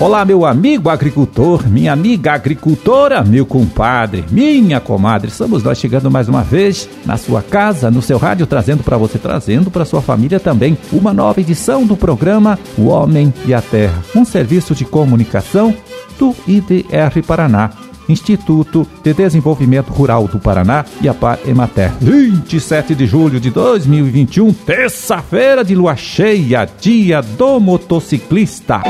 Olá, meu amigo agricultor, minha amiga agricultora, meu compadre, minha comadre. Estamos nós chegando mais uma vez na sua casa, no seu rádio, trazendo para você, trazendo para sua família também uma nova edição do programa O Homem e a Terra, um serviço de comunicação do IDR Paraná. Instituto de Desenvolvimento Rural do Paraná e a Par Emater. 27 de julho de 2021, terça-feira de lua cheia, dia do motociclista.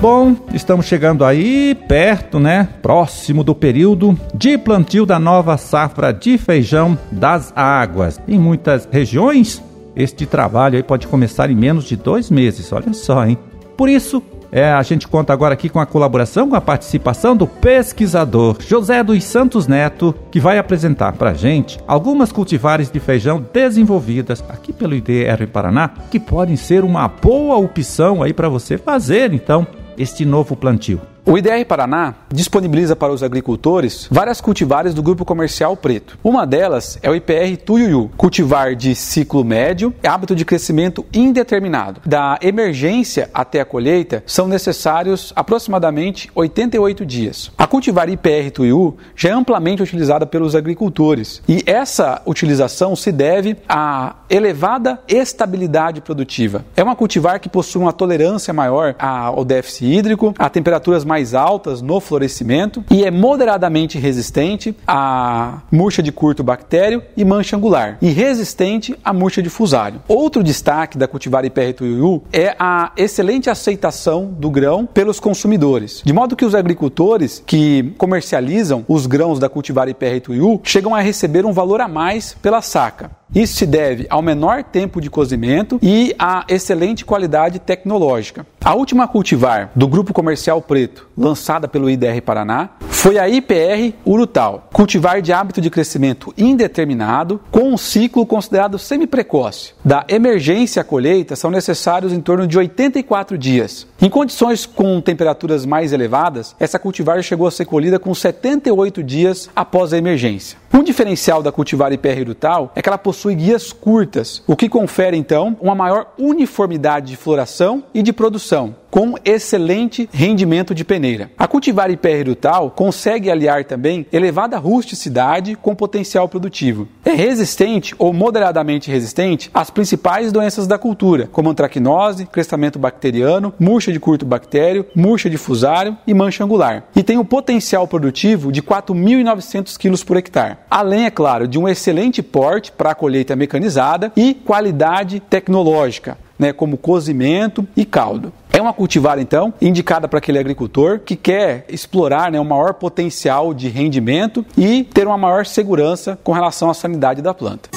Bom, estamos chegando aí perto, né? Próximo do período de plantio da nova safra de feijão das águas. Em muitas regiões, este trabalho aí pode começar em menos de dois meses. Olha só, hein? Por isso, é, a gente conta agora aqui com a colaboração, com a participação do pesquisador José dos Santos Neto, que vai apresentar para gente algumas cultivares de feijão desenvolvidas aqui pelo IDR Paraná, que podem ser uma boa opção aí para você fazer, então, este novo plantio. O IDR Paraná disponibiliza para os agricultores várias cultivares do grupo comercial preto. Uma delas é o IPR Tuiuiu, cultivar de ciclo médio, hábito de crescimento indeterminado. Da emergência até a colheita são necessários aproximadamente 88 dias. A cultivar IPR Tuiuiu já é amplamente utilizada pelos agricultores e essa utilização se deve à elevada estabilidade produtiva. É uma cultivar que possui uma tolerância maior ao déficit hídrico, a temperaturas mais mais altas no florescimento e é moderadamente resistente à murcha de curto bactério e mancha angular e resistente à murcha de fusário. Outro destaque da cultivar IPR Tuiuiu é a excelente aceitação do grão pelos consumidores, de modo que os agricultores que comercializam os grãos da cultivar IPR Tuiuiu chegam a receber um valor a mais pela saca. Isso se deve ao menor tempo de cozimento e à excelente qualidade tecnológica. A última cultivar do grupo comercial preto, lançada pelo IDR Paraná, foi a IPR Urutal, cultivar de hábito de crescimento indeterminado, com um ciclo considerado semi-precoce. Da emergência à colheita são necessários em torno de 84 dias. Em condições com temperaturas mais elevadas, essa cultivar chegou a ser colhida com 78 dias após a emergência. Um diferencial da cultivar IPR Urutal é que ela possui guias curtas, o que confere então uma maior uniformidade de floração e de produção com excelente rendimento de peneira. A cultivar hiperrutal consegue aliar também elevada rusticidade com potencial produtivo. É resistente ou moderadamente resistente às principais doenças da cultura, como antracnose, crescimento bacteriano, murcha de curto bactério, murcha de fusário e mancha angular. E tem um potencial produtivo de 4.900 kg por hectare. Além, é claro, de um excelente porte para a colheita mecanizada e qualidade tecnológica, né, como cozimento e caldo. É uma cultivar, então, indicada para aquele agricultor que quer explorar né, maior potencial de rendimento e ter uma maior segurança com relação à sanidade da planta.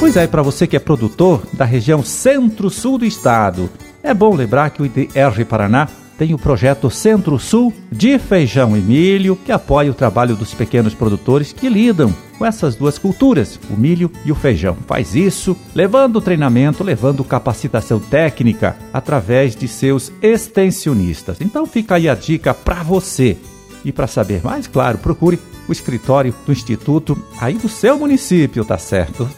Pois é, para você que é produtor da região centro-sul do estado, é bom lembrar que o IDR Paraná tem o projeto Centro-Sul de Feijão e Milho, que apoia o trabalho dos pequenos produtores que lidam com essas duas culturas, o milho e o feijão. Faz isso levando treinamento, levando capacitação técnica através de seus extensionistas. Então fica aí a dica para você. E para saber mais, claro, procure o escritório do Instituto aí do seu município, tá certo?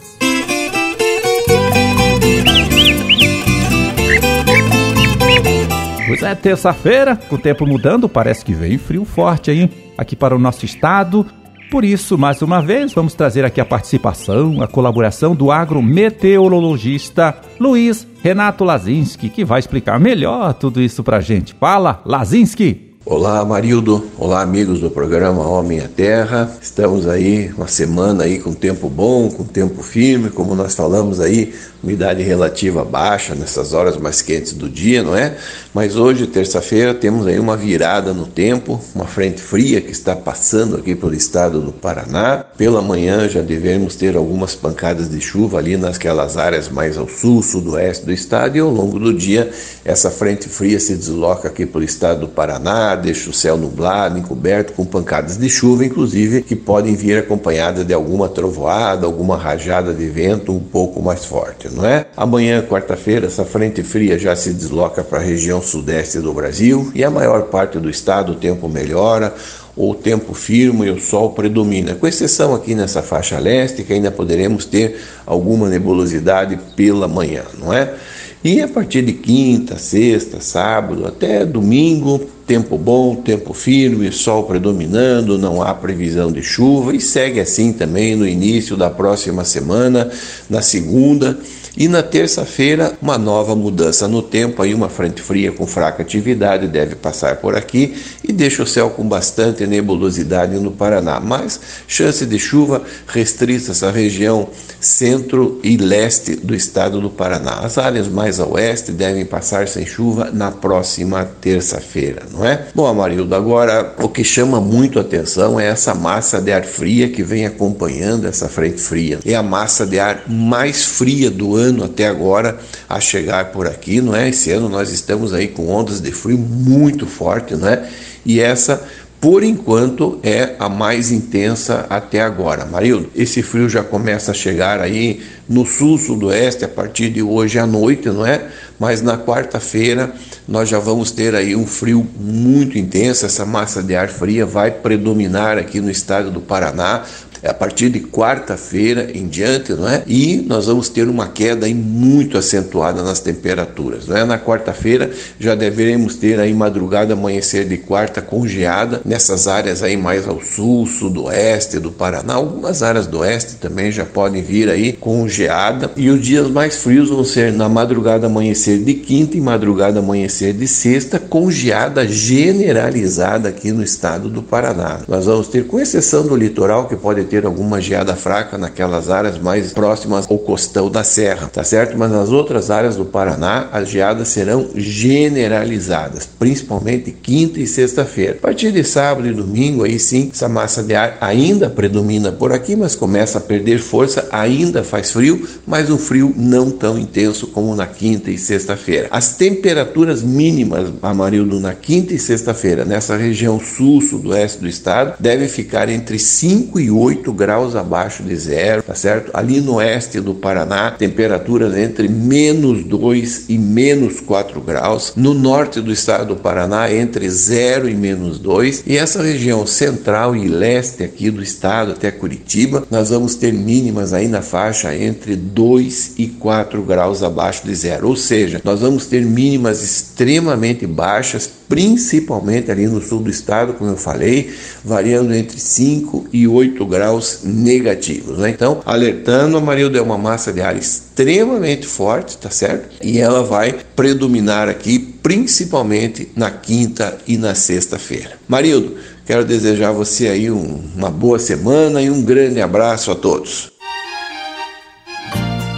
Pois é, terça-feira, com o tempo mudando, parece que vem frio forte aí aqui para o nosso estado. Por isso, mais uma vez, vamos trazer aqui a participação, a colaboração do agrometeorologista Luiz Renato Lazinski, que vai explicar melhor tudo isso para a gente. Fala, Lazinski! Olá, Marildo. Olá, amigos do programa Homem à Terra. Estamos aí uma semana aí com tempo bom, com tempo firme, como nós falamos aí, umidade relativa baixa nessas horas mais quentes do dia, não é? Mas hoje, terça-feira, temos aí uma virada no tempo, uma frente fria que está passando aqui pelo estado do Paraná. Pela manhã já devemos ter algumas pancadas de chuva ali nasquelas áreas mais ao sul, sudoeste do estado e ao longo do dia essa frente fria se desloca aqui pelo estado do Paraná, deixa o céu nublado, encoberto com pancadas de chuva, inclusive que podem vir acompanhadas de alguma trovoada, alguma rajada de vento um pouco mais forte. Não é? Amanhã, quarta-feira, essa frente fria já se desloca para a região sudeste do Brasil e a maior parte do estado o tempo melhora, o tempo firme e o sol predomina, com exceção aqui nessa faixa leste, que ainda poderemos ter alguma nebulosidade pela manhã, não é? E a partir de quinta, sexta, sábado, até domingo, tempo bom, tempo firme, sol predominando, não há previsão de chuva e segue assim também no início da próxima semana, na segunda e na terça-feira, uma nova mudança no tempo, aí uma frente fria com fraca atividade deve passar por aqui e deixa o céu com bastante nebulosidade no Paraná, mas chance de chuva restrita essa região centro e leste do estado do Paraná. As áreas mais a oeste devem passar sem chuva na próxima terça-feira, não é? Bom, Amarildo, agora o que chama muito atenção é essa massa de ar fria que vem acompanhando essa frente fria. É a massa de ar mais fria do ano até agora a chegar por aqui, não é? Esse ano nós estamos aí com ondas de frio muito forte, não é? E essa por enquanto é a mais intensa até agora. Marildo, esse frio já começa a chegar aí no sul, sudoeste a partir de hoje à noite, não é? Mas na quarta-feira nós já vamos ter aí um frio muito intenso, essa massa de ar fria vai predominar aqui no estado do Paraná, a partir de quarta-feira em diante, não é? E nós vamos ter uma queda aí muito acentuada nas temperaturas, não é? Na quarta-feira já deveremos ter aí madrugada, amanhecer de quarta congeada nessas áreas aí mais ao sul, sudoeste do Paraná, algumas áreas do oeste também já podem vir aí congeada e os dias mais frios vão ser na madrugada, amanhecer de quinta e madrugada, amanhecer de sexta, congeada generalizada aqui no estado do Paraná. Nós vamos ter, com exceção do litoral que pode ter alguma geada fraca naquelas áreas mais próximas ao costão da serra, tá certo? Mas nas outras áreas do Paraná, as geadas serão generalizadas, principalmente quinta e sexta-feira. A partir de sábado e domingo, aí sim, essa massa de ar ainda predomina por aqui, mas começa a perder força, ainda faz frio, mas um frio não tão intenso como na quinta e sexta-feira. As temperaturas mínimas, Amarildo, na quinta e sexta-feira, nessa região sul, sudoeste do estado, devem ficar entre 5 e 8 8 graus abaixo de zero, tá certo? Ali no oeste do Paraná, temperaturas entre menos 2 e menos 4 graus. No norte do estado do Paraná, entre 0 e menos 2. E essa região central e leste aqui do estado, até Curitiba, nós vamos ter mínimas aí na faixa entre 2 e 4 graus abaixo de zero. Ou seja, nós vamos ter mínimas extremamente baixas, principalmente ali no sul do estado, como eu falei, variando entre 5 e 8 graus negativos. Né? Então, alertando, a é uma massa de ar extremamente forte, tá certo? E ela vai predominar aqui principalmente na quinta e na sexta-feira. Marildo, quero desejar a você aí um, uma boa semana e um grande abraço a todos.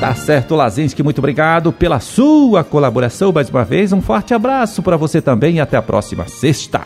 Tá certo, Lazinski, muito obrigado pela sua colaboração mais uma vez. Um forte abraço para você também e até a próxima sexta.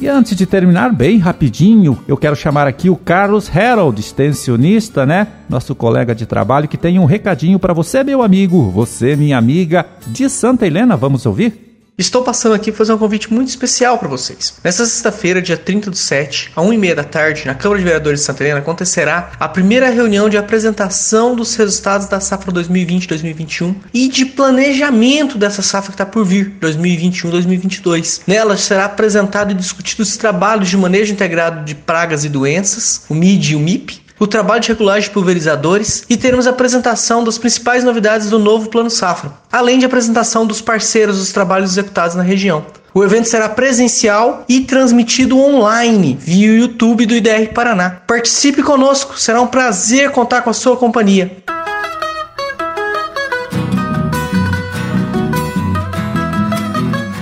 E antes de terminar, bem rapidinho, eu quero chamar aqui o Carlos Harold, extensionista, né? Nosso colega de trabalho, que tem um recadinho para você, meu amigo, você, minha amiga, de Santa Helena. Vamos ouvir? Estou passando aqui para fazer um convite muito especial para vocês. Nesta sexta-feira, dia 30 do 7, a 1h30 da tarde, na Câmara de Vereadores de Santa Helena, acontecerá a primeira reunião de apresentação dos resultados da safra 2020-2021 e de planejamento dessa safra que está por vir, 2021-2022. Nela será apresentado e discutido os trabalhos de manejo integrado de pragas e doenças, o MID e o MIP, o trabalho de regulagem de pulverizadores e teremos a apresentação das principais novidades do novo Plano Safra, além de apresentação dos parceiros dos trabalhos executados na região. O evento será presencial e transmitido online via YouTube do IDR Paraná. Participe conosco, será um prazer contar com a sua companhia.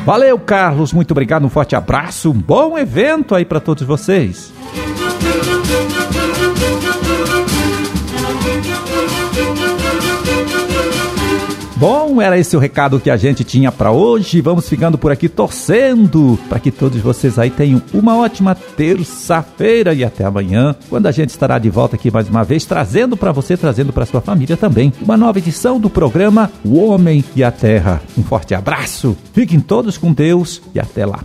Valeu, Carlos, muito obrigado, um forte abraço, um bom evento aí para todos vocês. Era esse o recado que a gente tinha para hoje. Vamos ficando por aqui torcendo para que todos vocês aí tenham uma ótima terça-feira e até amanhã, quando a gente estará de volta aqui mais uma vez trazendo para você, trazendo para sua família também, uma nova edição do programa O Homem e a Terra. Um forte abraço. Fiquem todos com Deus e até lá.